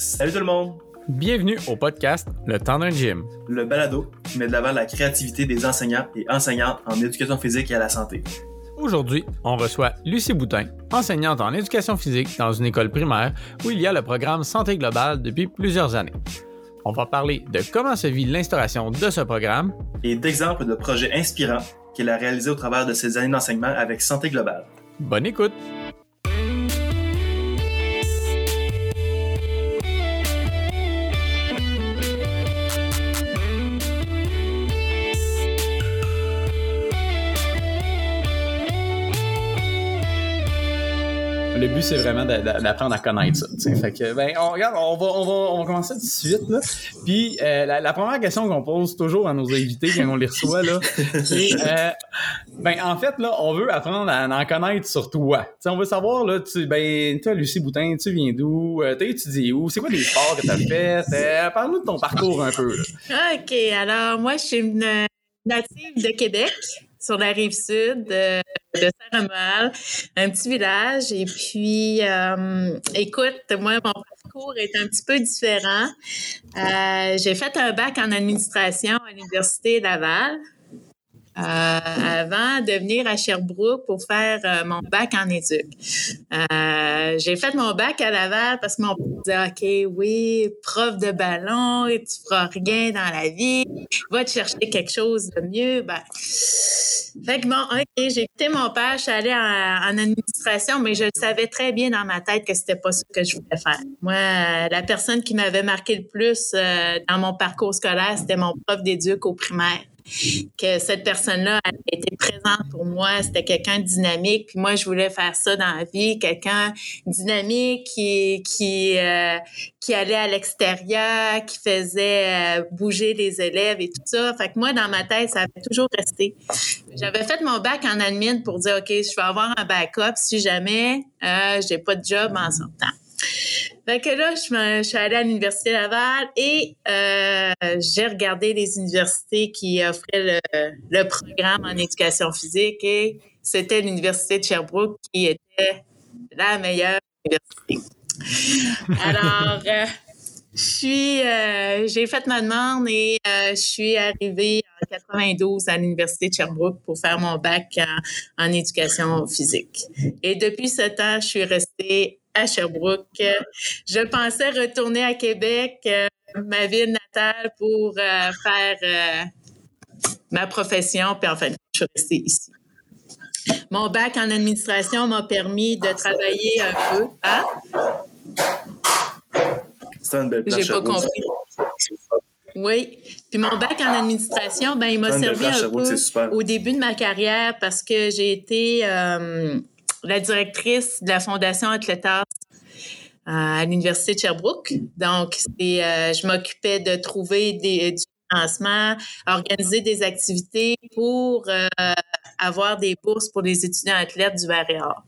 Salut tout le monde! Bienvenue au podcast Le temps d'un gym. Le balado qui met de l'avant la créativité des enseignants et enseignantes en éducation physique et à la santé. Aujourd'hui, on reçoit Lucie Boutin, enseignante en éducation physique dans une école primaire où il y a le programme Santé globale depuis plusieurs années. On va parler de comment se vit l'instauration de ce programme et d'exemples de projets inspirants qu'elle a réalisés au travers de ses années d'enseignement avec Santé globale. Bonne écoute! C'est vraiment d'apprendre à connaître ça. Fait que, ben, on, regarde, on va, on, va, on va commencer tout de suite. Là. Puis, euh, la, première question qu'on pose toujours à nos invités quand on les reçoit, là, c'est, euh, ben, en fait, là, on veut apprendre à en connaître sur toi. On veut savoir, là, tu, ben, toi, Lucie Boutin, tu viens d'où? Euh, t'as étudié où? C'est quoi les sports que t'as fait? Parle-nous de ton parcours un peu. OK. Alors, moi, je suis une native de Québec sur la rive sud de Saint-Romuald, un petit village. Et puis, euh, écoute, moi, mon parcours est un petit peu différent. Euh, j'ai fait un bac en administration à l'Université Laval. Euh, avant de venir à Sherbrooke pour faire mon bac en éduc. J'ai fait mon bac à Laval parce que mon père disait OK, oui, prof de ballon, et tu feras rien dans la vie, va te chercher quelque chose de mieux. Ben, fait que bon, OK, j'ai quitté mon père, je suis allée en, administration, mais je savais très bien dans ma tête que c'était pas ce que je voulais faire. Moi, la personne qui m'avait marqué le plus dans mon parcours scolaire, c'était mon prof d'éduc au primaire que cette personne-là été présente pour moi. C'était quelqu'un de dynamique. Puis moi, je voulais faire ça dans la vie, quelqu'un dynamique qui qui euh, allait à l'extérieur, qui faisait euh, bouger les élèves et tout ça. Fait que moi, dans ma tête, ça avait toujours resté. J'avais fait mon bac en admin pour dire, OK, je vais avoir un backup si jamais euh, j'ai pas de job en sortant. Fait que là, je, suis allée à l'Université Laval et euh, j'ai regardé les universités qui offraient le, programme en éducation physique et c'était l'Université de Sherbrooke qui était la meilleure université. Alors, euh, euh, j'ai fait ma demande et je suis arrivée en 92 à l'Université de Sherbrooke pour faire mon bac en, en éducation physique. Et depuis ce temps, je suis restée à Sherbrooke. Je pensais retourner à Québec, euh, ma ville natale, pour euh, faire euh, ma profession, puis en fait, je suis restée ici. Mon bac en administration m'a permis de travailler un peu. Hein? C'est une belle J'ai pas compris. Oui. Puis mon bac en administration, ben, il m'a servi un peu au début de ma carrière parce que j'ai été la directrice de la Fondation Athletas euh, à l'Université de Sherbrooke. Donc, euh, je m'occupais de trouver des, du financement, organiser des activités pour euh, avoir des bourses pour les étudiants athlètes du Varéor.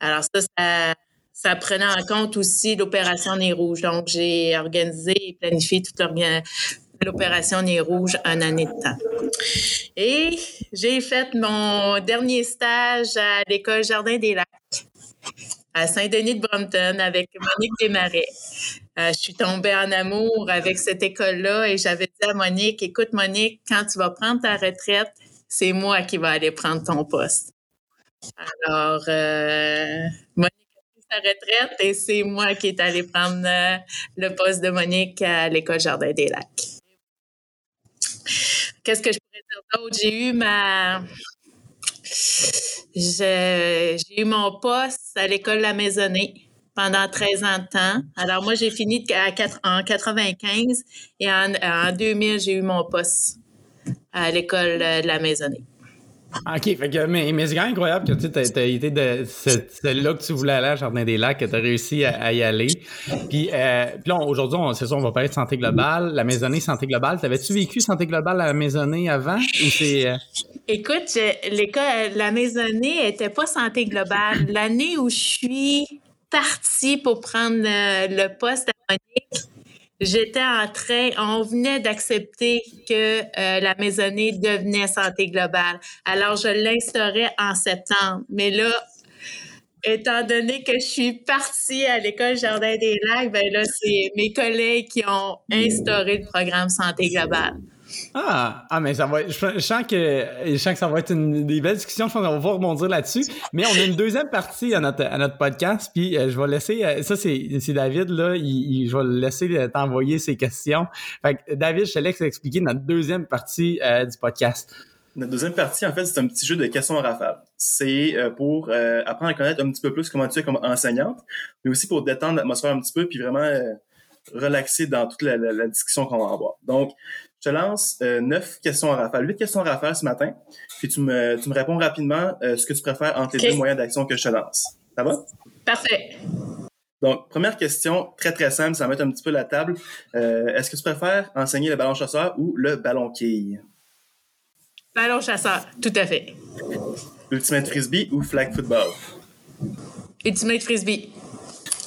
Alors ça, ça, prenait en compte aussi l'opération Nez Rouge. Donc, j'ai organisé et planifié toute l'opération Nez Rouge un année de temps. Et j'ai fait mon dernier stage à l'école Jardin des Lacs à Saint-Denis de Brompton avec Monique Desmarais. Euh, je suis tombée en amour avec cette école-là et j'avais dit à Monique, écoute Monique, quand tu vas prendre ta retraite, c'est moi qui vais aller prendre ton poste. Alors, euh, Monique a pris sa retraite et c'est moi qui est allée prendre euh, le poste de Monique à l'école Jardin des Lacs. Qu'est-ce que je pourrais dire d'autre? J'ai eu ma... J'ai eu mon poste à l'école La Maisonnée pendant 13 ans de temps. Alors, moi, j'ai fini en 95 et en, en 2000, j'ai eu mon poste à l'école de La Maisonnée. OK, fait que, mais, c'est quand même incroyable que tu as, été de c'est là que tu voulais aller à Jardin des Lacs, que tu as réussi à, y aller. Puis, euh, aujourd'hui, c'est ça, on va parler de santé globale, la maisonnée santé globale. T'avais-tu vécu santé globale à la maisonnée avant ou c'est. Euh? Écoute, l'école, la maisonnée était pas santé globale. L'année où je suis partie pour prendre le, poste à Monique, J'étais en train, on venait d'accepter que euh, la maisonnée devenait santé globale. Alors, je l'instaurais en septembre. Mais là, étant donné que je suis partie à l'école Jardin des Lacs, ben là, c'est mes collègues qui ont instauré le programme Santé globale. Ah, ah, mais ça va. Je, sens que, je sens que ça va être une des belles discussions. Je pense qu'on va rebondir là-dessus. Mais on a une deuxième partie à notre, à notre podcast. Puis euh, je vais laisser. euh, ça, c'est David, là. Il, je vais le laisser euh, t'envoyer ses questions. Fait que, David, je te laisse expliquer notre deuxième partie du podcast. Notre deuxième partie, en fait, c'est un petit jeu de questions en rafale. C'est pour apprendre à connaître un petit peu plus comment tu es comme enseignante, mais aussi pour détendre l'atmosphère un petit peu, puis vraiment relaxer dans toute la, la- la discussion qu'on va avoir. Donc, je te lance euh, neuf questions en rafale, huit questions en rafale ce matin, puis tu me, tu me réponds rapidement euh, ce que tu préfères entre les deux moyens d'action que je te lance. Ça va? Parfait. Donc, première question, très très simple, ça va mettre un petit peu la table. Euh, Est-ce que tu préfères enseigner le ballon chasseur ou le ballon quille? Ballon chasseur, tout à fait. Ultimate frisbee ou flag football? Ultimate Frisbee.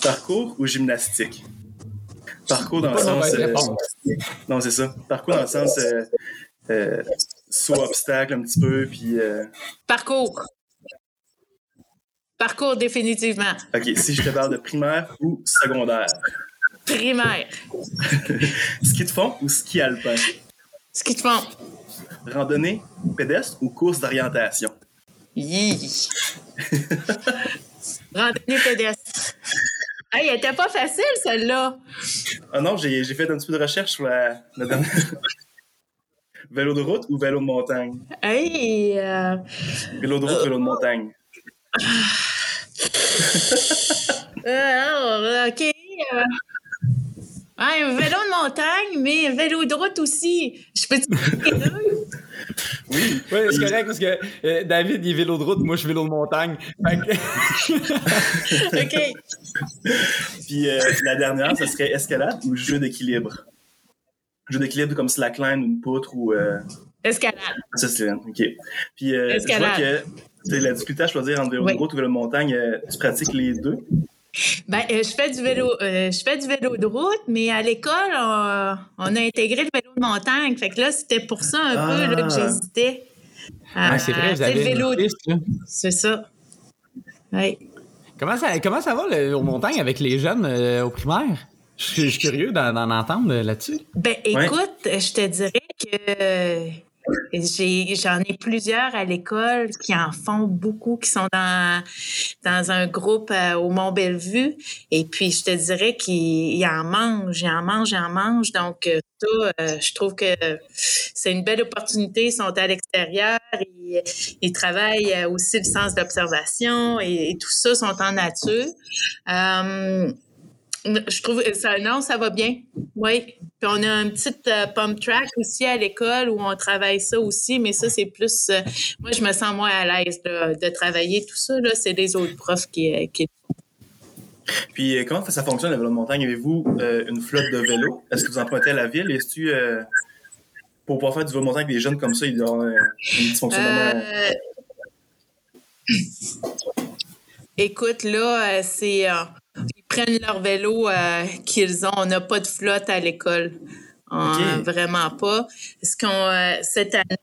Parcours ou gymnastique? Parcours dans le sens. euh, non, c'est ça. Parcours dans le sens euh, euh, saut obstacle un petit peu, puis. euh, Parcours. Parcours, définitivement. ok, si je te parle de primaire ou secondaire, Primaire. ski de fond ou ski alpin, Ce qu'ils te font. randonnée pédestre ou course d'orientation? Yi. Randonnée pédestre. Hey, elle était pas facile, celle-là. Ah non, j'ai fait un petit peu de recherche sur la, la dernière. vélo de route ou vélo de montagne? Hey, euh, Vélo de route, vélo de montagne. alors, OK. euh, un vélo de montagne, mais un vélo de route aussi. Je peux te dire les deux? Oui. Oui, c'est correct parce que euh, David, il est vélo de route, moi, je suis vélo de montagne. Que- OK. Puis euh, la dernière, ce serait escalade ou jeu d'équilibre? Jeu d'équilibre comme slackline ou une poutre ou. Euh... Escalade. Ça, c'est OK. Puis euh, je vois que c'est la difficulté à choisir entre vélo Oui. de route ou vélo de montagne. euh, tu pratiques les deux? Ben, euh, je fais du vélo, euh, je fais du vélo de route, mais à l'école, on, on a intégré le vélo de montagne. Fait que là, c'était pour ça un Ah. peu là, que j'hésitais. Ah, c'est vrai, vous le vélo, une piste, là. c'est ça. Ouais. Comment ça, comment ça va le, aux montagnes avec les jeunes euh, au primaire? Je suis je suis curieux d'en d'en entendre euh, là-dessus. Ben, écoute, je te dirais que j'en ai plusieurs à l'école qui en font beaucoup, qui sont dans, dans un groupe euh, au Mont-Bellevue. Et puis, je te dirais qu'ils ils en mangent, ils en mangent, ils en mangent. Donc, euh, ça, euh, je trouve que c'est une belle opportunité. Ils sont à l'extérieur, ils, travaillent aussi le sens d'observation et tout ça sont en nature. Euh, je trouve ça non, ça va bien. Oui. Puis on a un petit euh, pump track aussi à l'école où on travaille ça aussi, mais ça c'est plus euh, moi je me sens moins à l'aise de travailler tout ça là, c'est les autres profs qui euh, qui Puis euh, comment ça fonctionne le vélo de montagne? Avez-vous euh, une flotte de vélos? Est-ce que vous empruntez à la ville? Est-ce que euh, pour pouvoir faire du vélo de montagne avec des jeunes comme ça, il doit y avoir un, petit fonctionnement? Euh, Écoute, là, euh, c'est. Ils prennent leur vélo euh, qu'ils ont. On n'a pas de flotte à l'école. Vraiment pas. Ce qu'on, euh, cette année,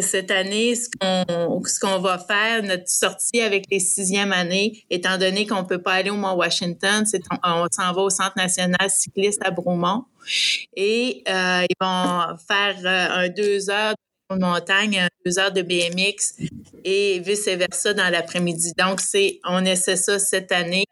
cette année, ce qu'on, ce qu'on va faire, notre sortie avec les sixièmes années, étant donné qu'on peut pas aller au Mont Washington, c'est on, on s'en va au Centre national cycliste à Bromont. Et euh, ils vont faire euh, un deux heures de montagne, un deux heures de BMX et vice-versa dans l'après-midi. Donc, c'est, on essaie ça cette année.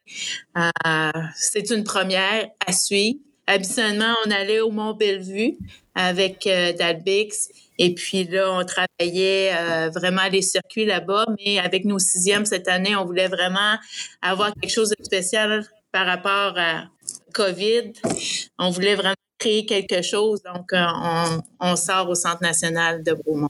Euh, c'est une première à suivre. Habituellement, on allait au Mont-Bellevue avec euh, Dalbix. Et puis là, on travaillait euh, vraiment les circuits là-bas. Mais avec nos sixièmes cette année, on voulait vraiment avoir quelque chose de spécial par rapport à COVID. On voulait vraiment créer quelque chose. Donc, euh, on, sort au Centre national de Bromont.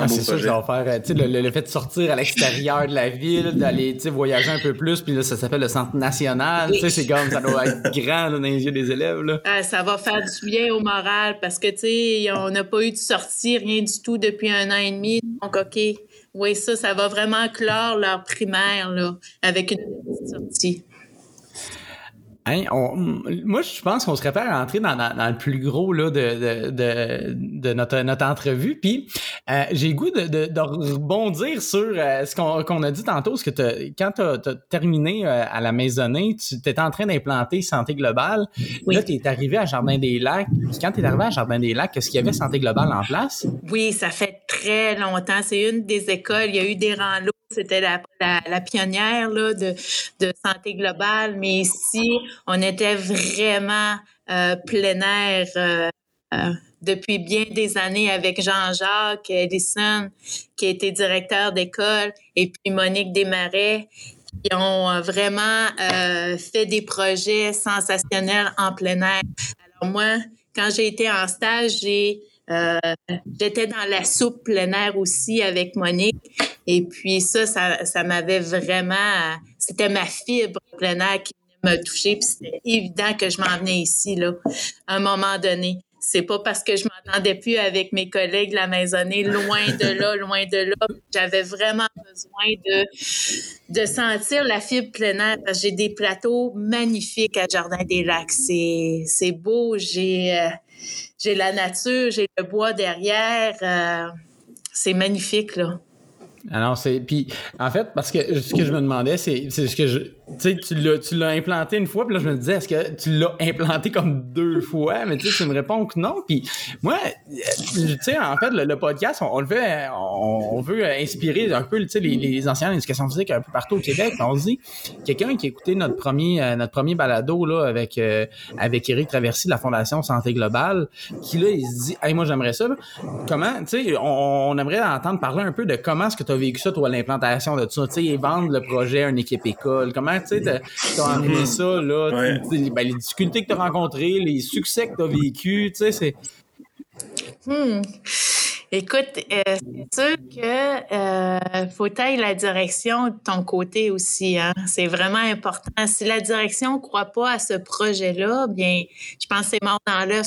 Ah, c'est ça va faire, euh, tu sais, le, le- le fait de sortir à l'extérieur de la ville, d'aller, tu sais, voyager un peu plus, puis là, ça s'appelle le centre national, tu sais, c'est comme, ça doit être grand, là, dans les yeux des élèves, là. Ah, ça va faire du bien au moral parce que, tu sais, on n'a pas eu de sortie, rien du tout depuis un an et demi. Donc, OK, oui, ça, ça va vraiment clore leur primaire, là, avec une petite sortie. Hein, moi, je pense qu'on serait prêt à rentrer dans, dans, le plus gros là, de, de, de, notre, notre entrevue. Puis, euh, j'ai le goût de, rebondir sur euh, ce qu'on a dit tantôt, parce que quand tu as, terminé euh, à la maisonnée, tu étais en train d'implanter Santé Globale. Là, tu es arrivé à Jardin des Lacs. Puis quand tu es arrivé à Jardin des Lacs, est-ce qu'il y avait Santé Globale en place? Oui, ça fait très longtemps. C'est une des écoles. Il y a eu des rangs c'était la, la, pionnière là, de, de santé globale, mais ici, on était vraiment euh, plein air euh, euh, depuis bien des années avec Jean-Jacques Ellison, qui été directeur d'école, et puis Monique Desmarais, qui ont vraiment fait des projets sensationnels en plein air. Alors moi, quand j'ai été en stage, j'étais dans la soupe plein air aussi avec Monique. Et puis ça, ça, ça m'avait vraiment... C'était ma fibre plein air qui me touchait. Puis c'était évident que je m'en venais ici, là, à un moment donné. C'est pas parce que je m'entendais plus avec mes collègues de la maisonnée, loin de là, loin de là. J'avais vraiment besoin de, de sentir la fibre plein air. J'ai des plateaux magnifiques à Jardin des Lacs. C'est, c'est beau. J'ai, euh, j'ai la nature, j'ai le bois derrière. Euh, c'est magnifique, là. Alors, c'est. Puis, en fait, parce que ce que je me demandais, c'est ce que je tu sais, tu l'as implanté une fois, puis là, je me disais, est-ce que tu l'as implanté comme deux fois? Mais tu sais, tu me réponds que non. Puis moi, euh, tu sais, en fait, le, podcast, on, le fait, on, veut inspirer un peu, tu sais, les, les enseignants d'éducation physique un peu partout au Québec. On se dit, quelqu'un qui a écouté notre premier, euh, notre premier balado, là, avec, euh, avec Éric Traversy de la Fondation Santé Globale, qui là, il se dit, hey, moi, j'aimerais ça. Comment, tu sais, on, aimerait entendre parler un peu de comment est-ce que tu as vécu ça, toi, l'implantation de ça, tu sais, vendre le projet à une équipe école, comment tu sais, t'as amené ça, là, ben, les difficultés que tu as rencontrées, les succès que tu as vécu, tu sais, c'est... Hmm. Écoute, euh, c'est sûr que euh, faut tailler la direction de ton côté aussi. Hein? C'est vraiment important. Si la direction ne croit pas à ce projet-là, bien, je pense que c'est mort dans l'œuf.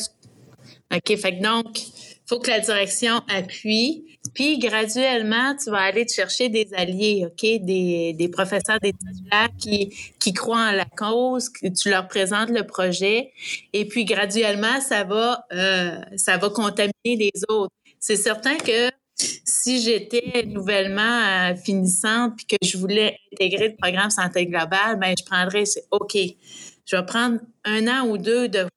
OK, fait que donc, faut que la direction appuie. Puis graduellement, tu vas aller te chercher des alliés, OK? Des, des professeurs, des titulaires qui, qui croient en la cause, que tu leur présentes le projet. Et puis graduellement, ça va, euh, ça va contaminer les autres. C'est certain que si j'étais nouvellement euh, finissante puis que je voulais intégrer le programme santé globale, ben je prendrais, OK, je vais prendre un an ou deux de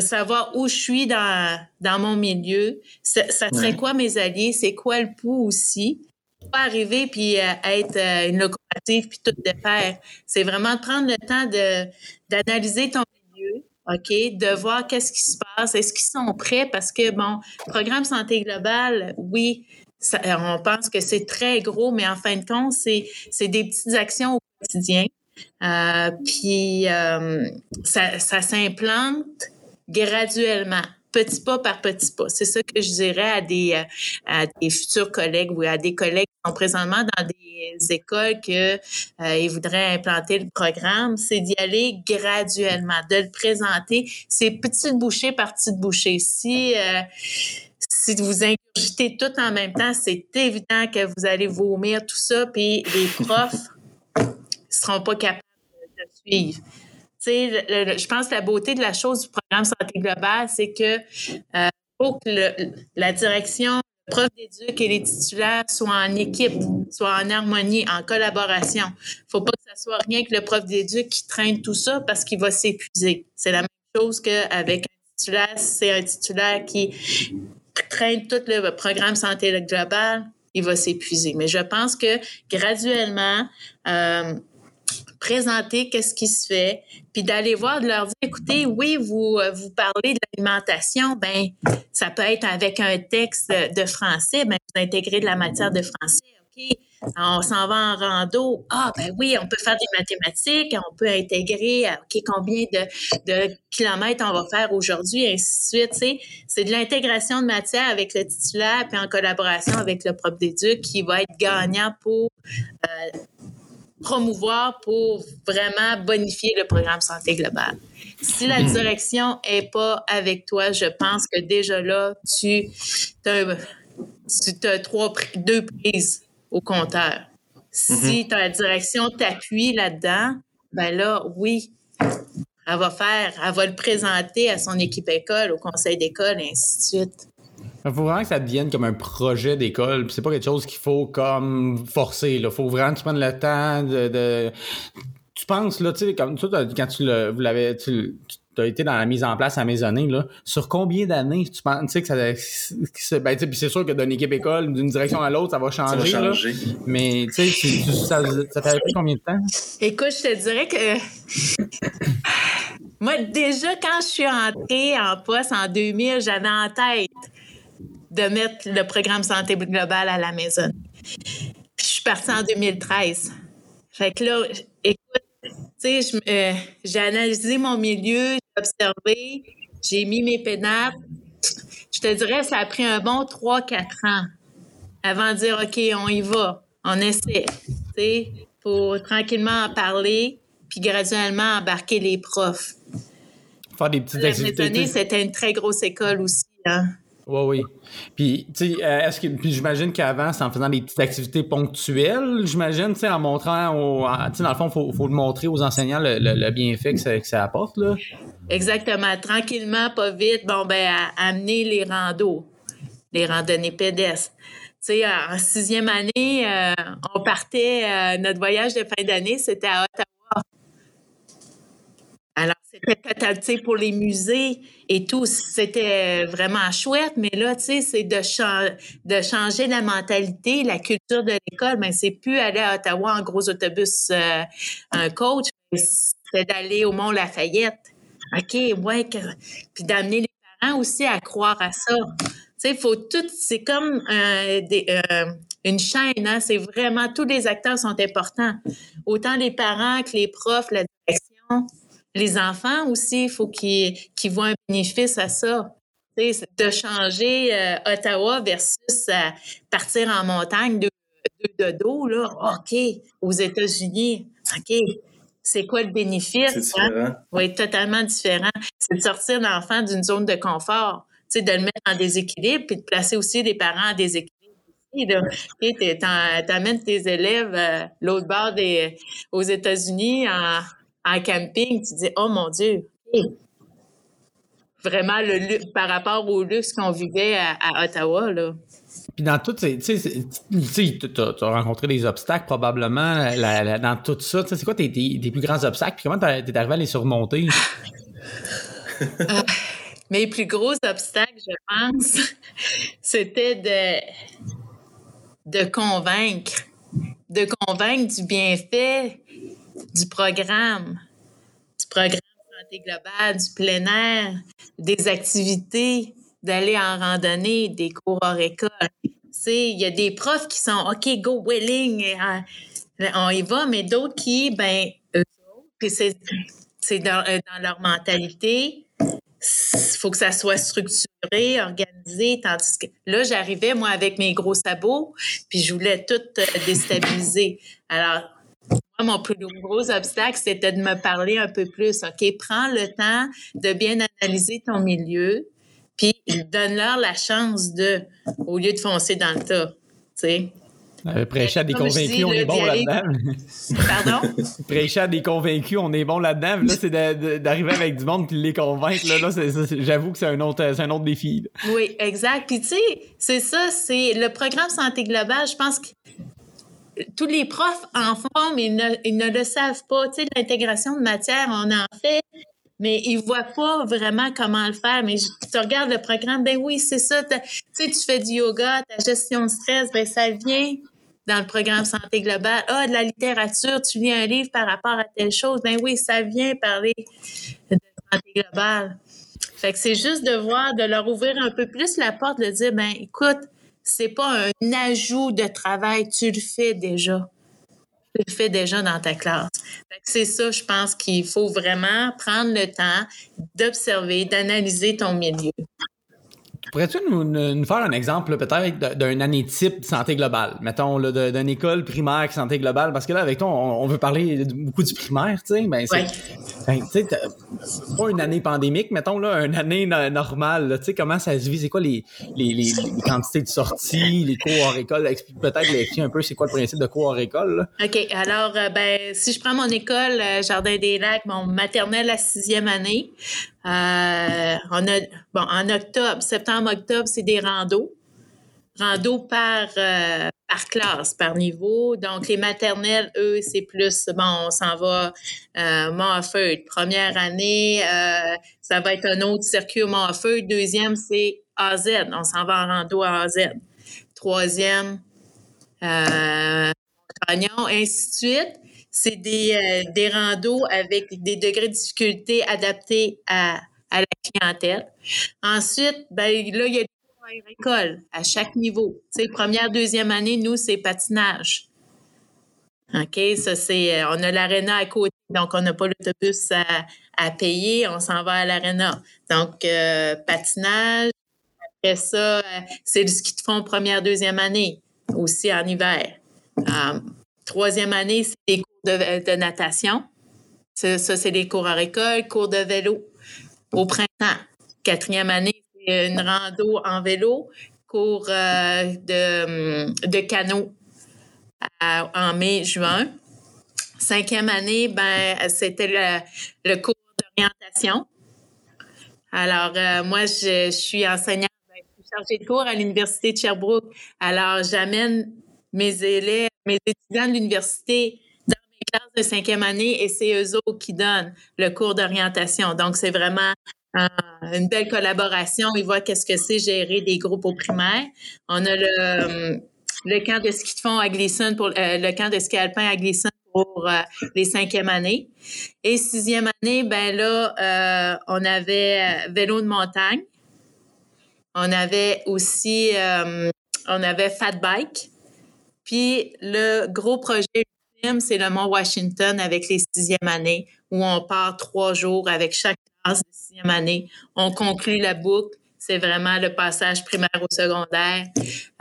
savoir où je suis dans, dans mon milieu. Ça, serait quoi mes alliés? C'est quoi le pouls aussi? Pas arriver puis euh, être euh, une locomotive puis tout faire. C'est vraiment de prendre le temps de d'analyser ton milieu, OK, de voir qu'est-ce qui se passe, est-ce qu'ils sont prêts? Parce que bon, programme santé globale, oui, on pense que c'est très gros, mais en fin de compte, c'est c'est des petites actions au quotidien. Euh, puis ça, ça s'implante graduellement, petit pas par petit pas. C'est ça que je dirais à des, euh, à des futurs collègues ou à des collègues qui sont présentement dans des écoles que euh, voudraient implanter le programme, c'est d'y aller graduellement, de le présenter. C'est petite bouchée par petite bouchée. Si euh, si vous ingurgitez tout en même temps, c'est évident que vous allez vomir tout ça, puis les profs seront pas capables de suivre je pense que la beauté de la chose du programme Santé globale, c'est que euh, faut que la direction, le prof d'éduc et les titulaires soient en équipe, soient en harmonie, en collaboration. faut pas que ce soit rien que le prof d'éduc qui traîne tout ça parce qu'il va s'épuiser. C'est la même chose qu'avec un titulaire, c'est un titulaire qui traîne tout le programme Santé globale, il va s'épuiser. Mais je pense que graduellement, euh, présenter qu'est-ce qui se fait, puis d'aller voir, de leur dire, écoutez, oui, vous, euh, vous parlez de l'alimentation, ben ça peut être avec un texte de français, ben vous intégrez de la matière de français, OK? On s'en va en rando. Ah, ben oui, on peut faire des mathématiques, on peut intégrer, euh, OK, combien de, kilomètres on va faire aujourd'hui, ainsi de suite. C'est de l'intégration de matière avec le titulaire, puis en collaboration avec le prof d'éduc qui va être gagnant pour euh, promouvoir pour vraiment bonifier le programme santé globale. Si la mhm. direction est pas avec toi, je pense que déjà là, tu as, trois, deux prises au compteur. Si mhm. ta direction t'appuie là-dedans, ben là, oui, Elle va faire, elle va le présenter à son équipe école, au conseil d'école, et ainsi de suite. Il faut vraiment que ça devienne comme un projet d'école. C'est pas quelque chose qu'il faut comme forcer. Il faut vraiment que tu prennes le temps de. Tu penses, là, tu sais, comme toi, quand tu l'avais. Tu, tu as été dans la mise en place à Maisonnée, là, sur combien d'années tu penses que ça. Que ben, puis c'est sûr que d'une équipe école, d'une direction à l'autre, ça va changer. Ça va changer. Là. Mais tu sais, ça, ça t'a pris combien de temps? Écoute, je te dirais que. Moi, déjà, quand je suis entrée en poste en 2000, j'avais en tête de mettre le programme santé globale à la maison. Puis je suis partie en 2013. Fait que là, écoute, tu sais, euh, j'ai analysé mon milieu, j'ai observé, j'ai mis mes pénates. Je te dirais, ça a pris un bon 3-4 ans avant de dire, OK, on y va, on essaie, tu sais, pour tranquillement en parler, puis graduellement embarquer les profs. Faire des petites activités. C'était une très grosse école aussi. Hein? Oui, oui. Puis, tu sais, euh, est-ce que, puis j'imagine qu'avant, c'est en faisant des petites activités ponctuelles, j'imagine, tu sais, en montrant, au, tu sais, dans le fond, il faut, faut, le montrer aux enseignants le, bienfait que ça, que ça, apporte, là. Exactement. Tranquillement, pas vite, bon, ben, amener les randos, les randonnées pédestres. Tu sais, en sixième année, euh, on partait, euh, notre voyage de fin d'année, c'était à Ottawa. Alors, c'était pour les musées et tout, c'était vraiment chouette, mais là, tu sais, c'est de, changer la mentalité, la culture de l'école. Mais c'est plus aller à Ottawa en gros autobus, euh, un coach, c'est d'aller au Mont-Lafayette. OK, ouais, puis d'amener les parents aussi à croire à ça. Tu sais, il faut tout, c'est comme des, une chaîne, hein? c'est vraiment, tous les acteurs sont importants. Autant les parents que les profs, la direction les enfants aussi, il faut qu'ils voient un bénéfice à ça. De changer euh, Ottawa versus euh, partir en montagne de, de, dos, là, OK, aux États-Unis, OK, c'est quoi le bénéfice? C'est hein? Oui, totalement différent. C'est de sortir l'enfant d'une zone de confort, de le mettre en déséquilibre, puis de placer aussi les parents en déséquilibre. Tu amènes tes élèves euh, l'autre bord des, aux États-Unis en, en camping, tu dis, oh mon Dieu, vraiment le par rapport au luxe qu'on vivait à, Ottawa, là. Puis dans tout, tu sais, tu as rencontré des obstacles probablement dans tout ça. C'est quoi tes, plus grands obstacles? Puis comment tu es arrivé à les surmonter? Ah, mes plus gros obstacles, je pense, c'était de, de convaincre. De convaincre du bienfait du programme, du programme santé globale, du plein air, des activités, d'aller en randonnée, des cours hors école. Il y a des profs qui sont OK, go willing, euh, on y va, mais d'autres qui, ben, c'est dans, euh, dans, leur mentalité. Il faut que ça soit structuré, organisé, tandis que là, j'arrivais, moi, avec mes gros sabots, puis je voulais tout euh, déstabiliser. Alors, mon plus gros obstacle, c'était de me parler un peu plus. OK, prends le temps de bien analyser ton milieu, puis donne-leur la chance de, au lieu de foncer dans le tas. Tu sais. Euh, prêcher à des convaincus, on est bon là-dedans. Pardon? prêcher à des convaincus, on est bon là-dedans. Là, c'est d'arriver avec du monde puis de les convaincre. Là, j'avoue que c'est un autre, un autre défi. Oui, exact. Puis tu sais, c'est ça, c'est le programme santé globale. Je pense que tous les profs en font, mais ils ne, le savent pas. Tu sais, l'intégration de matière, on en fait, mais ils voient pas vraiment comment le faire. Mais tu regardes le programme, ben oui, c'est ça. Tu sais, tu fais du yoga, ta gestion de stress, ben ça vient dans le programme santé globale. Ah, de la littérature, tu lis un livre par rapport à telle chose, ben oui, ça vient parler de santé globale. Fait que c'est juste de voir, de leur ouvrir un peu plus la porte, de dire, ben écoute, c'est pas un ajout de travail, tu le fais déjà. Tu le fais déjà dans ta classe. C'est ça, je pense qu'il faut vraiment prendre le temps d'observer, d'analyser ton milieu. Pourrais-tu nous, nous, faire un exemple peut-être d'une année type de santé globale? Mettons, d'une école primaire santé globale, parce que là, avec toi, on, veut parler beaucoup du primaire, tu sais. Ben, c'est, ben, pas une année pandémique, mettons, là, une année normale, tu sais, comment ça se vit? C'est quoi les, les, les, quantités de sorties, les cours hors école? Explique peut-être les un peu c'est quoi le principe de cours hors école. OK. Alors, euh, ben, si je prends mon école, euh, Jardin des Lacs, mon maternelle à sixième année, bon, en octobre, septembre-octobre, c'est des randos. Randos par, euh, par classe, par niveau. Donc, les maternelles, eux, c'est plus, bon, on s'en va euh, Montfeuille. Première année, euh, ça va être un autre circuit au Montfeuille. Deuxième, c'est AZ. On s'en va en rando à AZ. Troisième, euh, ainsi de suite c'est des, euh, des avec des degrés de difficulté adaptés à, la clientèle. Ensuite, ben, là, il y a des cours à chaque niveau. Tu sais, première, deuxième année, nous, c'est patinage. OK, ça, c'est, euh, on a l'aréna à côté, donc on n'a pas l'autobus à, à, payer, on s'en va à l'aréna. Donc, euh, patinage. Après ça, c'est le ski de fond première, deuxième année, aussi en hiver. Troisième année, c'est des de, natation. Ça, c'est des cours à école, cours de vélo au printemps. Quatrième année, c'est une rando en vélo, cours euh, de, de canot en mai, juin. Cinquième année, ben, c'était le, cours d'orientation. Alors, euh, moi, je, suis enseignante, ben, je suis chargée de cours à l'Université de Sherbrooke. Alors, j'amène mes élèves, mes étudiants de l'université classe de cinquième année et c'est eux autres qui donnent le cours d'orientation. Donc, c'est vraiment euh, une belle collaboration. Ils voient qu'est-ce que c'est gérer des groupes au primaire. On a le, euh, le camp de ski de fond à Gleason pour euh, le camp de ski alpin à Gleason pour les cinquièmes années. Et sixième année, ben là, on avait vélo de montagne. On avait aussi, on avait fat bike. Puis le gros projet c'est le Mont Washington avec les sixième années, où on part trois jours avec chaque classe de sixième année. On conclut la boucle. C'est vraiment le passage primaire au secondaire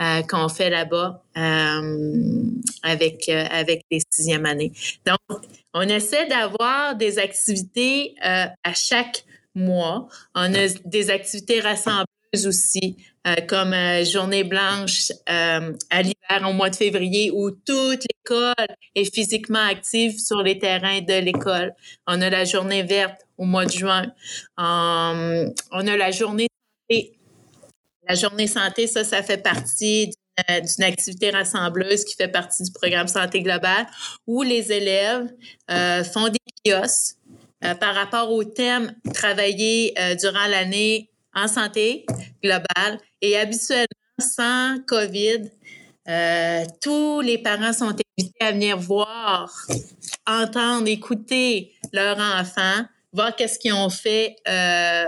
euh, qu'on fait là-bas euh, avec, euh, avec les sixième années. Donc, on essaie d'avoir des activités à chaque mois. On a des activités rassemblées aussi, euh, comme euh, Journée blanche euh, à l'hiver au mois de février où toute l'école est physiquement active sur les terrains de l'école. On a la Journée verte au mois de juin. on a la Journée santé. La Journée santé, ça, ça fait partie d'une activité rassembleuse qui fait partie du programme Santé globale où les élèves font des kiosques par rapport au thème travaillé durant l'année en santé globale. Et habituellement, sans COVID, euh, tous les parents sont invités à venir voir, entendre, écouter leurs enfants, voir qu'est-ce qu'ils ont fait euh,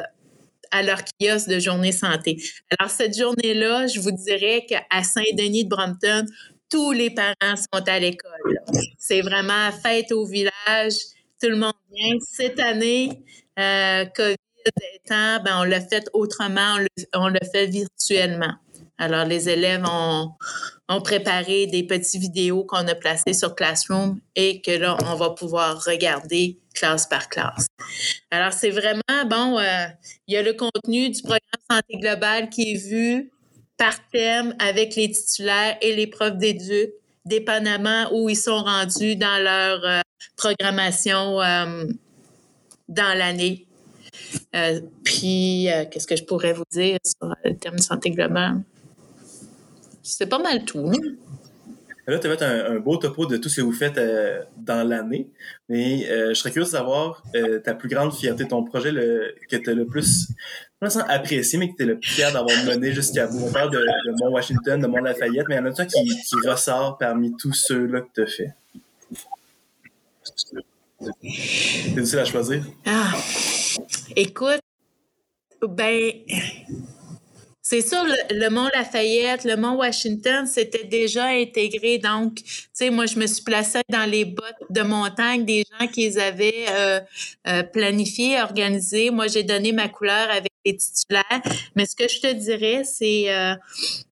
à leur kiosque de journée santé. Alors, cette journée-là, je vous dirais qu'à Saint-Denis de Brompton, tous les parents sont à l'école. C'est vraiment fête au village, tout le monde vient. Cette année, euh, COVID ben, on l'a fait autrement, on le, fait virtuellement. Alors, les élèves ont, ont préparé des petites vidéos qu'on a placées sur Classroom et que là, on va pouvoir regarder classe par classe. Alors, c'est vraiment, bon, euh, il y a le contenu du programme Santé globale qui est vu par thème avec les titulaires et les profs d'éduc, dépendamment où ils sont rendus dans leur euh, programmation euh, dans l'année. Euh, puis, euh, qu'est-ce que je pourrais vous dire sur le terme de santé globale? C'est pas mal tout. Là, tu as fait un, beau topo de tout ce que vous faites euh, dans l'année, mais je serais curieux de savoir ta plus grande fierté, ton projet que tu as le plus, apprécié, mais que tu es le plus fier d'avoir mené jusqu'à bout. On parle de, Mont-Washington, de Mont-Lafayette, mais il y en a un qui, qui ressort parmi tous ceux-là que tu as fait? C'est difficile à choisir? Ah. Écoute, ben, c'est sûr, le, Mont Lafayette, le Mont Washington, c'était déjà intégré. Donc, tu sais, moi, je me suis placée dans les bottes de montagne des gens qui les avaient euh, euh, planifiés, organisés. Moi, j'ai donné ma couleur avec les titulaires. Mais ce que je te dirais, c'est euh,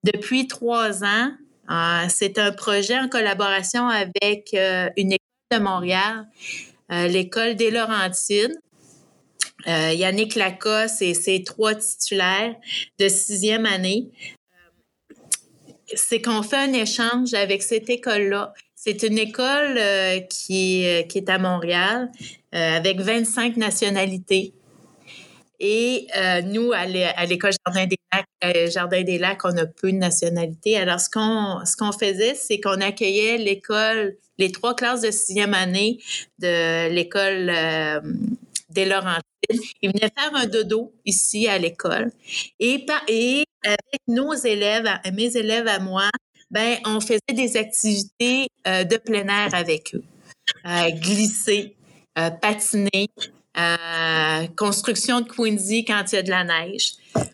depuis trois ans, euh, c'est un projet en collaboration avec euh, une école de Montréal, l'école des Laurentides. Yannick Lacoste et ses trois titulaires de sixième année. C'est qu'on fait un échange avec cette école-là. C'est une école qui, qui est à Montréal avec 25 nationalités. Et euh, nous, à l'école Jardin des Lacs, euh, Jardin des Lacs, on a peu de nationalité. Alors, ce qu'on ce qu'on faisait, c'est qu'on accueillait l'école, les trois classes de sixième année de l'école euh, des Laurentides. Ils venaient faire un dodo ici à l'école. Et, et avec nos élèves, mes élèves à moi, ben, on faisait des activités de plein air avec eux. glisser, patiner, euh, construction de Quincy quand il y a de la neige.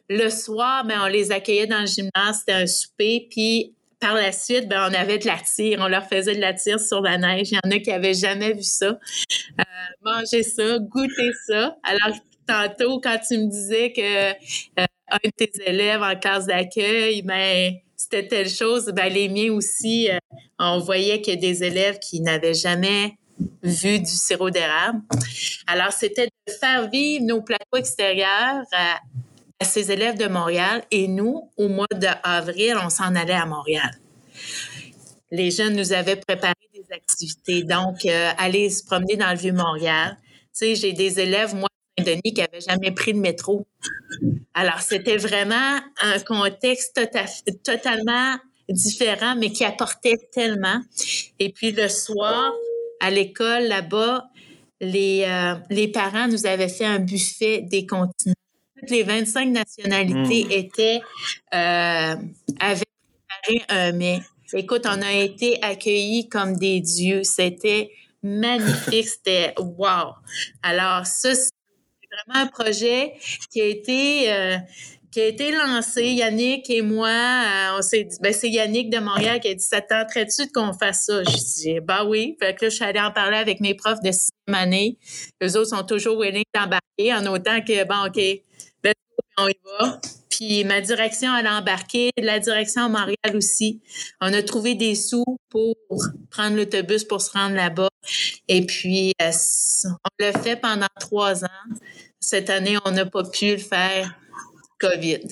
Le soir, ben, on les accueillait dans le gymnase, c'était un souper, puis par la suite, ben, on avait de la tire, on leur faisait de la tire sur la neige. Il y en a qui avaient jamais vu ça. Euh, manger ça, goûter ça. Alors, tantôt, quand tu me disais que euh, un de tes élèves en classe d'accueil, ben, c'était telle chose, ben, les miens aussi, euh, on voyait qu'il y a des élèves qui n'avaient jamais vu du sirop d'érable. Alors, c'était de faire vivre nos plateaux extérieurs à, ces élèves de Montréal et nous, au mois d'avril, on s'en allait à Montréal. Les jeunes nous avaient préparé des activités, donc euh, aller se promener dans le Vieux-Montréal. Tu sais, j'ai des élèves, moi, Saint-Denis, qui n'avaient jamais pris de métro. Alors, c'était vraiment un contexte tota-, totalement différent, mais qui apportait tellement. Et puis le soir, à l'école là-bas, les, euh, les parents nous avaient fait un buffet des continents. Toutes les 25 nationalités hmm. étaient, euh, avaient préparé un mets. Écoute, on a été accueillis comme des dieux. C'était magnifique. C'était wow. Alors, ça, c'est vraiment un projet qui a été, euh, qui a été lancé. Yannick et moi, euh, on s'est dit, ben, c'est Yannick de Montréal qui a dit, ça tenterait-tu qu'on fasse ça? Je dis, bah oui. Fait que là, je suis allée en parler avec mes profs de sixième année. Eux autres sont toujours willing d'embarquer en autant que, bon, OK, on y va. Puis ma direction, elle a embarqué, la direction à Montréal aussi. On a trouvé des sous pour prendre l'autobus pour se rendre là-bas. Et puis, euh, on l'a fait pendant trois ans. Cette année, on n'a pas pu le faire COVID.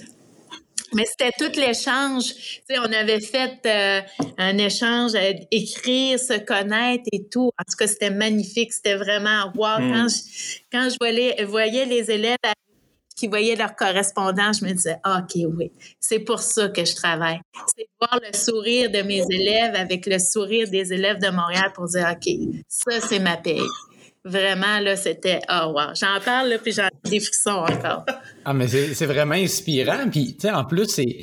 Mais c'était tout l'échange. Tu sais, on avait fait euh, un échange, à écrire, se connaître et tout. En tout cas, c'était magnifique. C'était vraiment wow. Hmm. Quand je, quand je voyais, voyais les élèves qui voyaient leur correspondant, je me disais, ah, OK, oui, c'est pour ça que je travaille. C'est voir le sourire de mes élèves avec le sourire des élèves de Montréal pour dire, OK, ça, c'est ma paye vraiment, là, c'était oh wow. J'en parle, là, puis j'en ai des frissons encore. Ah, mais c'est vraiment inspirant. Puis, tu sais, en plus, c'est.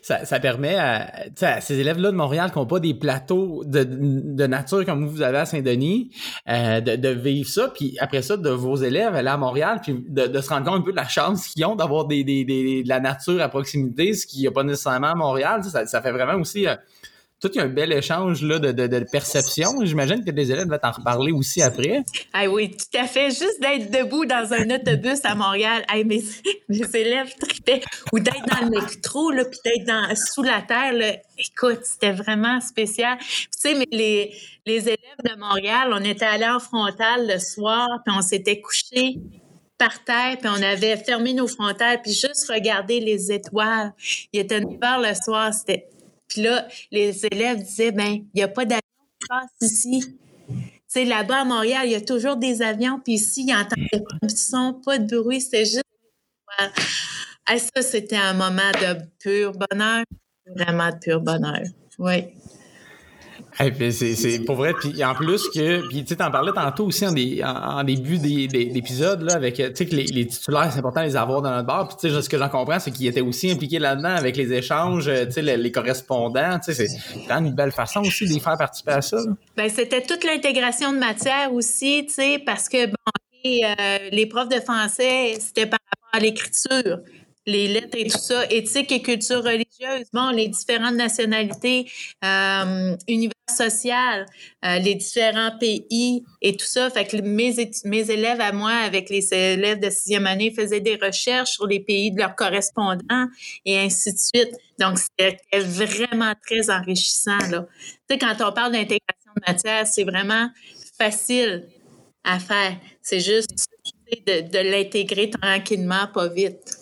Ça, ça permet à, à ces élèves-là de Montréal qui n'ont pas des plateaux de, de, nature comme vous avez à Saint-Denis, euh, de, de, vivre ça, puis après ça, de vos élèves aller à Montréal, puis de, de se rendre compte un peu de la chance qu'ils ont d'avoir des, des, des, de la nature à proximité, ce qu'il n'y a pas nécessairement à Montréal. Ça, ça fait vraiment aussi... Euh, tout un bel échange là, de, de, perception. J'imagine que les élèves vont t'en reparler aussi après. Ah oui, tout à fait. Juste d'être debout dans un autobus à Montréal, mes, mes élèves tripaient. Ou d'être dans le métro, puis d'être dans, sous la terre. Écoute, c'était vraiment spécial. Tu sais, mais les, les élèves de Montréal, on était allés en frontal le soir, puis on s'était couchés par terre, puis on avait fermé nos frontales, puis juste regarder les étoiles. Il était 9 heures le soir, c'était puis là, les élèves disaient, ben, il n'y a pas d'avion qui passe ici. Tu là-bas à Montréal, il y a toujours des avions, puis ici, il n'y entendait pas de son, pas de bruit, c'était juste. Ah, ça, c'était un moment de pur bonheur, vraiment de pur bonheur. Oui c'est pour vrai. Puis en plus que, puis tu en parlais tantôt aussi en, en, début d'épisode là, avec, tu sais, que les, titulaires, c'est important de les avoir dans notre bar. Puis tu sais, ce que j'en comprends, c'est qu'ils étaient aussi impliqués là-dedans avec les échanges, tu sais, les, correspondants. Tu sais, c'est vraiment une belle façon aussi de les faire participer à ça. Ben, c'était toute l'intégration de matière aussi, tu sais, parce que bon, euh, les profs de français, c'était par rapport à l'écriture. Les lettres et tout ça, éthique et culture religieuse, bon, les différentes nationalités, euh, univers social, euh, les différents pays et tout ça. Fait que mes, mes élèves à moi, avec les élèves de sixième année, faisaient des recherches sur les pays de leurs correspondants et ainsi de suite. Donc, c'était vraiment très enrichissant, là. Tu sais, quand on parle d'intégration de matière, c'est vraiment facile à faire. C'est juste de, de l'intégrer tranquillement, pas vite.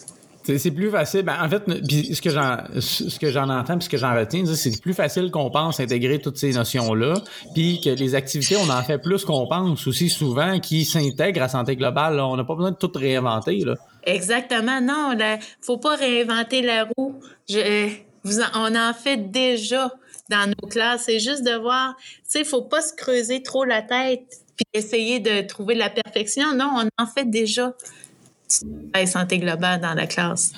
C'est plus facile. Ben, en fait, ce que j'en ce j'en entends, puis ce que j'en retiens, c'est plus facile qu'on pense intégrer toutes ces notions-là, puis que les activités, on en fait plus qu'on pense aussi souvent, qui s'intègrent à santé globale. On n'a pas besoin de tout réinventer. Là. Exactement. Non, il faut pas réinventer la roue. Vous on en fait déjà dans nos classes. C'est juste de voir, tu sais, faut pas se creuser trop la tête puis essayer de trouver la perfection. Non, on en fait déjà santé globale dans la classe.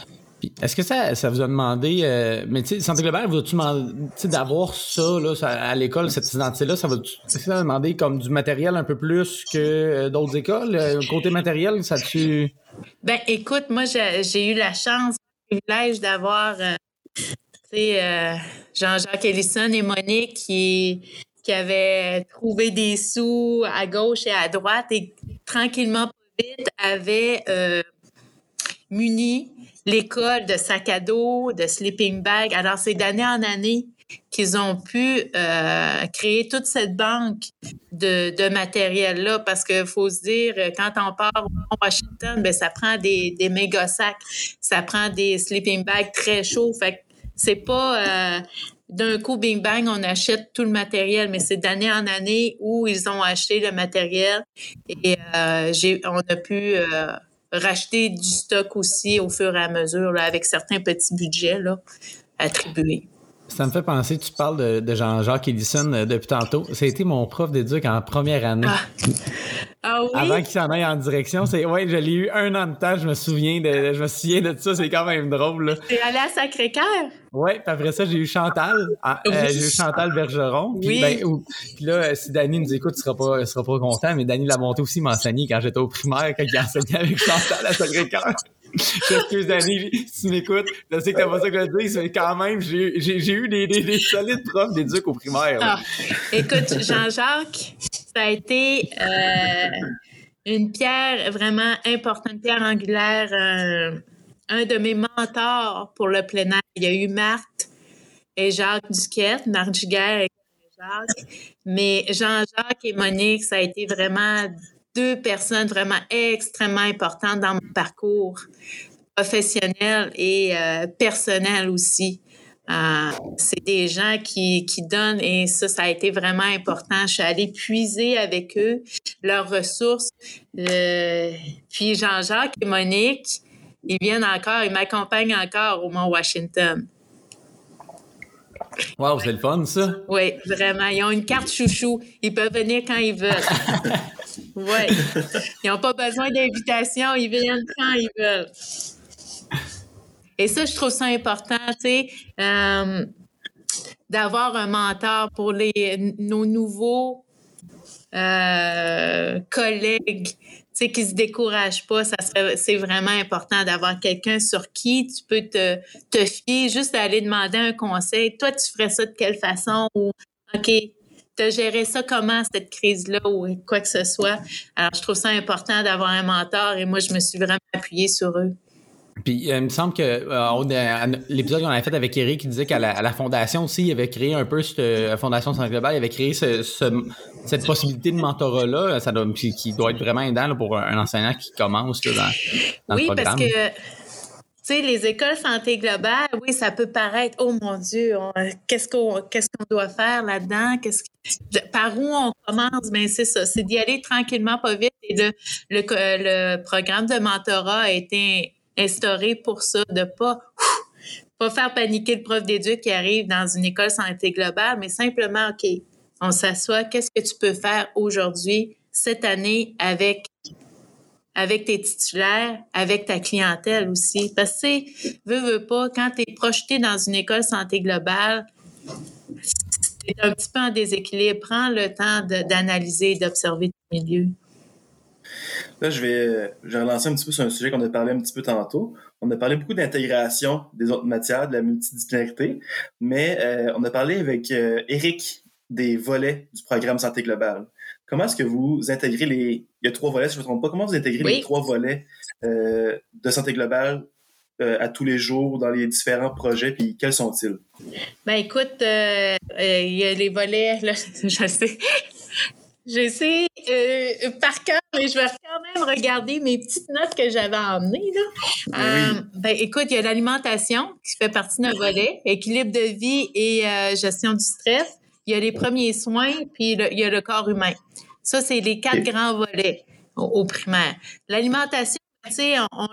Est-ce que ça, ça vous a demandé, euh, mais tu sais, santé globale, vous tu demandé d'avoir ça, là, à l'école, cette identité-là, ça va, ça a demandé comme du matériel un peu plus que euh, d'autres écoles? Euh, côté matériel, ça tu Ben, écoute, moi, j'ai eu la chance, le privilège d'avoir, tu sais, Jean-Jacques Ellison et Monique qui, qui avaient trouvé des sous à gauche et à droite et tranquillement avait euh, muni l'école de sac à dos, de sleeping bag. Alors, c'est d'année en année qu'ils ont pu euh, créer toute cette banque de, matériel-là parce qu'il faut se dire, quand on part à Washington, ben, ça prend des, méga sacs, ça prend des sleeping bags très chauds. Fait c'est pas... Euh, d'un coup, bing bang, on achète tout le matériel, mais c'est d'année en année où ils ont acheté le matériel et euh, on a pu euh, racheter du stock aussi au fur et à mesure avec certains petits budgets attribués. Ça me fait penser, tu parles de, Jean-Jacques Edison euh, depuis tantôt. Été mon prof d'éduc en première année. Ah, ah oui? Avant qu'il s'en aille en direction. C'est, ouais, je l'ai eu un an de temps, je me souviens de, je me souviens de ça, c'est quand même drôle. T'es allé à Sacré-Cœur? Oui, puis après ça, j'ai eu Chantal. Ah, euh, j'ai eu Chantal Bergeron. Puis, ben, puis là, si Dany nous écoute, tu seras pas, sera pas content, mais Dany Lamonté aussi m'a enseigné quand j'étais au primaire, quand il enseigné avec Chantal à Sacré-Cœur. Quelques années, si tu m'écoutes, je sais que t'as pas ça que je dis, mais quand même, j'ai eu des, des, des, solides profs d'éduc au primaire. Ah, écoute, Jean-Jacques, ça a été euh, une pierre vraiment importante, une pierre angulaire, un de mes mentors pour le plein air. Il y a eu Marthe et Jacques Duquette, Marthe Giguère et Jacques. Mais Jean-Jacques et Monique, ça a été vraiment deux personnes vraiment extrêmement importantes dans mon parcours professionnel et euh, personnel aussi. Euh, c'est des gens qui, qui donnent et ça, ça a été vraiment important. Je suis allée puiser avec eux leurs ressources. puis Jean-Jacques et Monique, ils viennent encore, ils m'accompagnent encore au Mont Washington. Wow, c'est le fun, ça. Oui, vraiment. Ils ont une carte chouchou. Ils peuvent venir quand ils veulent. oui. Ils n'ont pas besoin d'invitation. Ils viennent quand ils veulent. Et ça, je trouve ça important, tu sais, euh, d'avoir un mentor pour les, nos nouveaux euh, collègues sais, qui se découragent pas, ça c'est vraiment important d'avoir quelqu'un sur qui tu peux te, te fier, juste aller demander un conseil. Toi, tu ferais ça de quelle façon? Ou, OK, tu as géré ça comment, cette crise-là, ou quoi que ce soit? Alors, je trouve ça important d'avoir un mentor et moi, je me suis vraiment appuyée sur eux. Puis euh, il me semble que euh, l'épisode qu'on avait fait avec Eric qui disait qu'à la, fondation aussi, il avait créé un peu cette la fondation Centre Global, il avait créé ce, cette possibilité de mentorat-là, ça doit, qui doit être vraiment aidant pour un, enseignant qui commence là, dans, oui, le programme. Oui, parce que tu sais, les écoles santé globale, oui, ça peut paraître, oh mon Dieu, qu'est-ce qu'on qu'est-ce qu'on doit faire là-dedans? Par où on commence? Ben c'est ça, c'est d'y aller tranquillement, pas vite. Et le, le, le programme de mentorat a été instauré pour ça, de pas pas faire paniquer le prof d'éduc qui arrive dans une école santé globale, mais simplement, OK, on s'assoit, qu'est-ce que tu peux faire aujourd'hui, cette année, avec avec tes titulaires, avec ta clientèle aussi. Parce que, veux, veux pas, quand tu es projeté dans une école santé globale, c'est un petit peu en déséquilibre. Prends le temps d'analyser et d'observer ton milieu. Là, je vais, je vais relancer un petit peu sur un sujet qu'on a parlé un petit peu tantôt. On a parlé beaucoup d'intégration des autres matières, de la multidisciplinarité, mais euh, on a parlé avec euh, Eric des volets du programme Santé globale. Comment est-ce que vous intégrez les... Il y a trois volets, si je ne me trompe pas. Comment vous intégrez les trois volets euh, de Santé globale euh, à tous les jours dans les différents projets, puis quels sont-ils? Ben écoute, euh, il y a les volets, là, je sais. Je sais euh, par cœur, mais je vais quand même regarder mes petites notes que j'avais emmenées. Là. Euh, ben, écoute, il y a l'alimentation qui fait partie d'un volet, équilibre de vie et euh, gestion du stress. Il y a les premiers soins, puis il y a le corps humain. Ça, c'est les quatre grands volets au, primaire. L'alimentation, tu sais, on,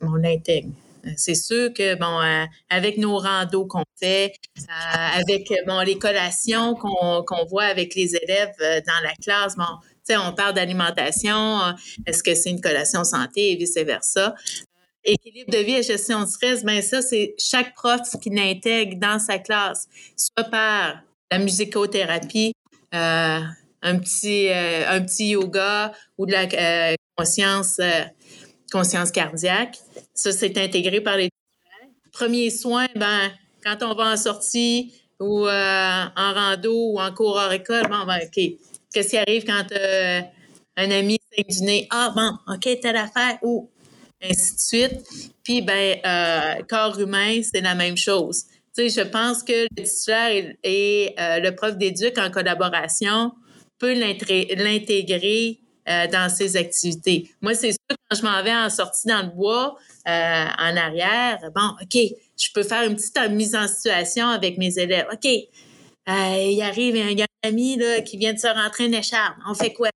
on l'intègre. C'est sûr que, bon, euh, avec nos randos qu'on fait, euh, avec, bon, les collations qu'on voit avec les élèves euh, dans la classe, bon, tu sais, on parle d'alimentation, est-ce que c'est une collation santé et vice-versa? Équilibre de vie et gestion de stress, ben ça, c'est chaque prof qui l'intègre dans sa classe, soit par la musicothérapie, un petit un petit yoga ou de la conscience conscience cardiaque. Ça, c'est intégré par les Premier soin, ben, quand on va en sortie ou euh, en rando ou en cours hors école, bon, ben, OK. Qu'est-ce qui arrive quand euh, un ami saigne du? Ah, bon, OK, telle affaire, ou ainsi de suite. Puis, ben, euh, corps humain, c'est la même chose. Je pense que le titulaire et, le prof d'éduc en collaboration peut l'intégrer euh, dans ses activités. Moi, c'est sûr, quand je m'en vais en sortie dans le bois, euh, en arrière, bon, OK, je peux faire une petite mise en situation avec mes élèves. OK, euh, il arrive un, ami là, qui vient de se rentrer une écharpe. On fait quoi?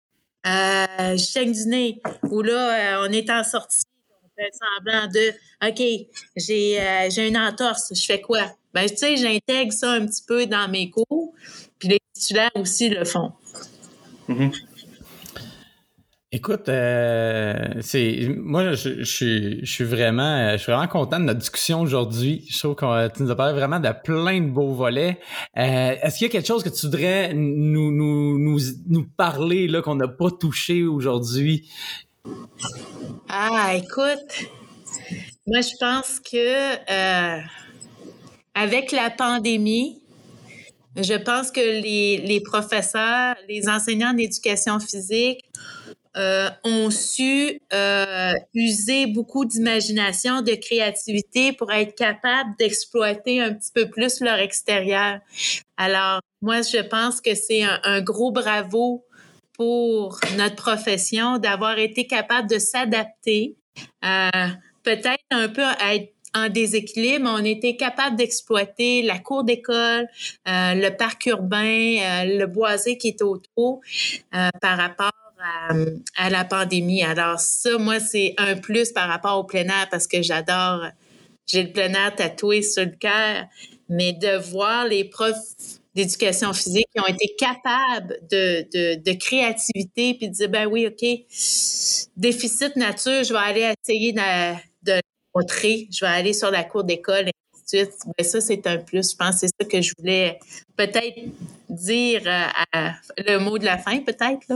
je du nez. Ou là, on est en sortie, on fait semblant de OK, j'ai j'ai une entorse, je fais quoi? Ben, tu sais, j'intègre ça un petit peu dans mes cours, puis les titulaires aussi le font. Mm-hmm. Écoute, euh, c'est moi je, je, suis vraiment je suis vraiment content de notre discussion aujourd'hui. Je trouve que tu nous as parlé vraiment de plein de beaux volets. Euh, est-ce qu'il y a quelque chose que tu voudrais nous nous nous, nous parler là qu'on n'a pas touché aujourd'hui? Ah, écoute, moi je pense que euh, avec la pandémie, je pense que les, les professeurs, les enseignants d'éducation physique euh, ont su euh, user beaucoup d'imagination, de créativité pour être capables d'exploiter un petit peu plus leur extérieur. Alors, moi, je pense que c'est un, gros bravo pour notre profession d'avoir été capable de s'adapter, euh, peut-être un peu à être en déséquilibre, on était capable d'exploiter la cour d'école, euh, le parc urbain, le boisé qui est autour par rapport à, la pandémie. Alors ça, moi, c'est un plus par rapport au plein air parce que j'adore, j'ai le plein air tatoué sur le cœur, mais de voir les profs d'éducation physique qui ont été capables de, créativité puis de dire, ben oui, OK, déficit nature, je vais aller essayer de montrer, je vais aller sur la cour d'école, et ainsi de suite. Ben ça, c'est un plus. Je pense que c'est ça que je voulais peut-être dire euh, le mot de la fin, peut-être.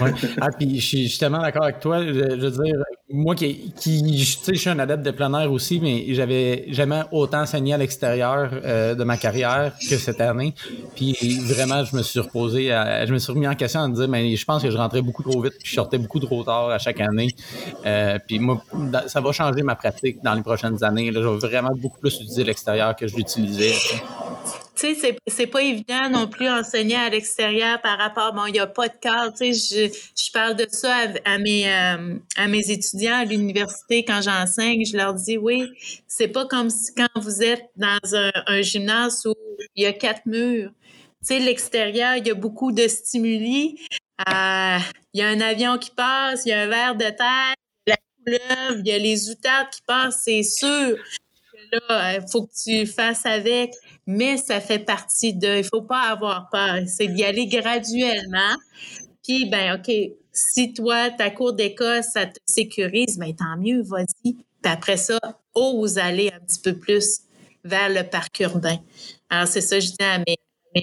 Ouais. Ah, puis je suis tellement d'accord avec toi. Je, veux dire, moi qui, qui sais, je suis un adepte de plein air aussi, mais j'avais jamais autant enseigné à l'extérieur euh, de ma carrière que cette année. Puis vraiment, je me suis reposé, je me suis remis en question à me dire, mais je pense que je rentrais beaucoup trop vite, puis je sortais beaucoup trop tard à chaque année. Euh, puis moi, ça va changer ma pratique dans les prochaines années. Je vais vraiment beaucoup plus utiliser l'extérieur que je l'utilisais tu sais, c'est pas évident non plus enseigner à l'extérieur par rapport, bon, il n'y a pas de cadre, tu sais, je, je parle de ça à, mes, euh, à mes étudiants à l'université quand j'enseigne, je leur dis, oui, c'est pas comme quand vous êtes dans un, gymnase où il y a quatre murs. Tu sais, l'extérieur, il y a beaucoup de stimuli. Euh, il y a un avion qui passe, il y a un verre de terre, la couleuvre, il y a les outardes qui passent, c'est sûr là, il faut que tu fasses avec mais ça fait partie de. Il faut pas avoir peur. C'est d'y aller graduellement. Puis, ben, OK, si toi, ta cour d'école, ça te sécurise, ben, tant mieux, vas-y. Puis après ça, ose aller un petit peu plus vers le parc urbain. Alors, c'est ça, je dis à mes,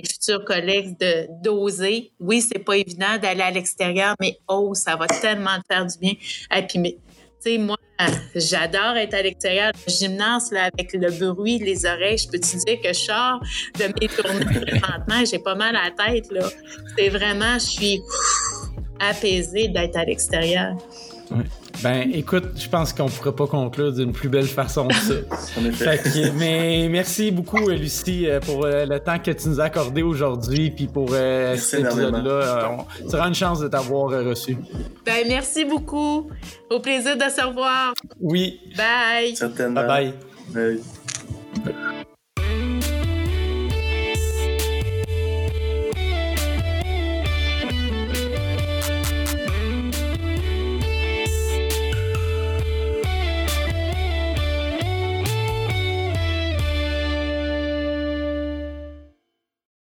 futurs collègues de d'oser. Oui, c'est pas évident d'aller à l'extérieur, mais oh, ça va tellement te faire du bien. Et puis, tu sais, moi, j'adore être à l'extérieur. Le gymnase, là, avec le bruit, les oreilles, je peux te dire que je sors de mes tournées présentement, j'ai pas mal à la tête, là. C'est vraiment, je suis apaisée d'être à l'extérieur. Ouais. Ben, écoute, je pense qu'on ne pourrait pas conclure d'une plus belle façon que ça. Fait que, mais merci beaucoup, Lucie, euh, pour euh, le temps que tu nous as accordé aujourd'hui, puis pour euh, cet épisode-là. Euh, on- Tu auras une chance de t'avoir euh, reçu. Ben, merci beaucoup. Au plaisir de se revoir. Oui. Bye. Certainement. Bye bye. Bye.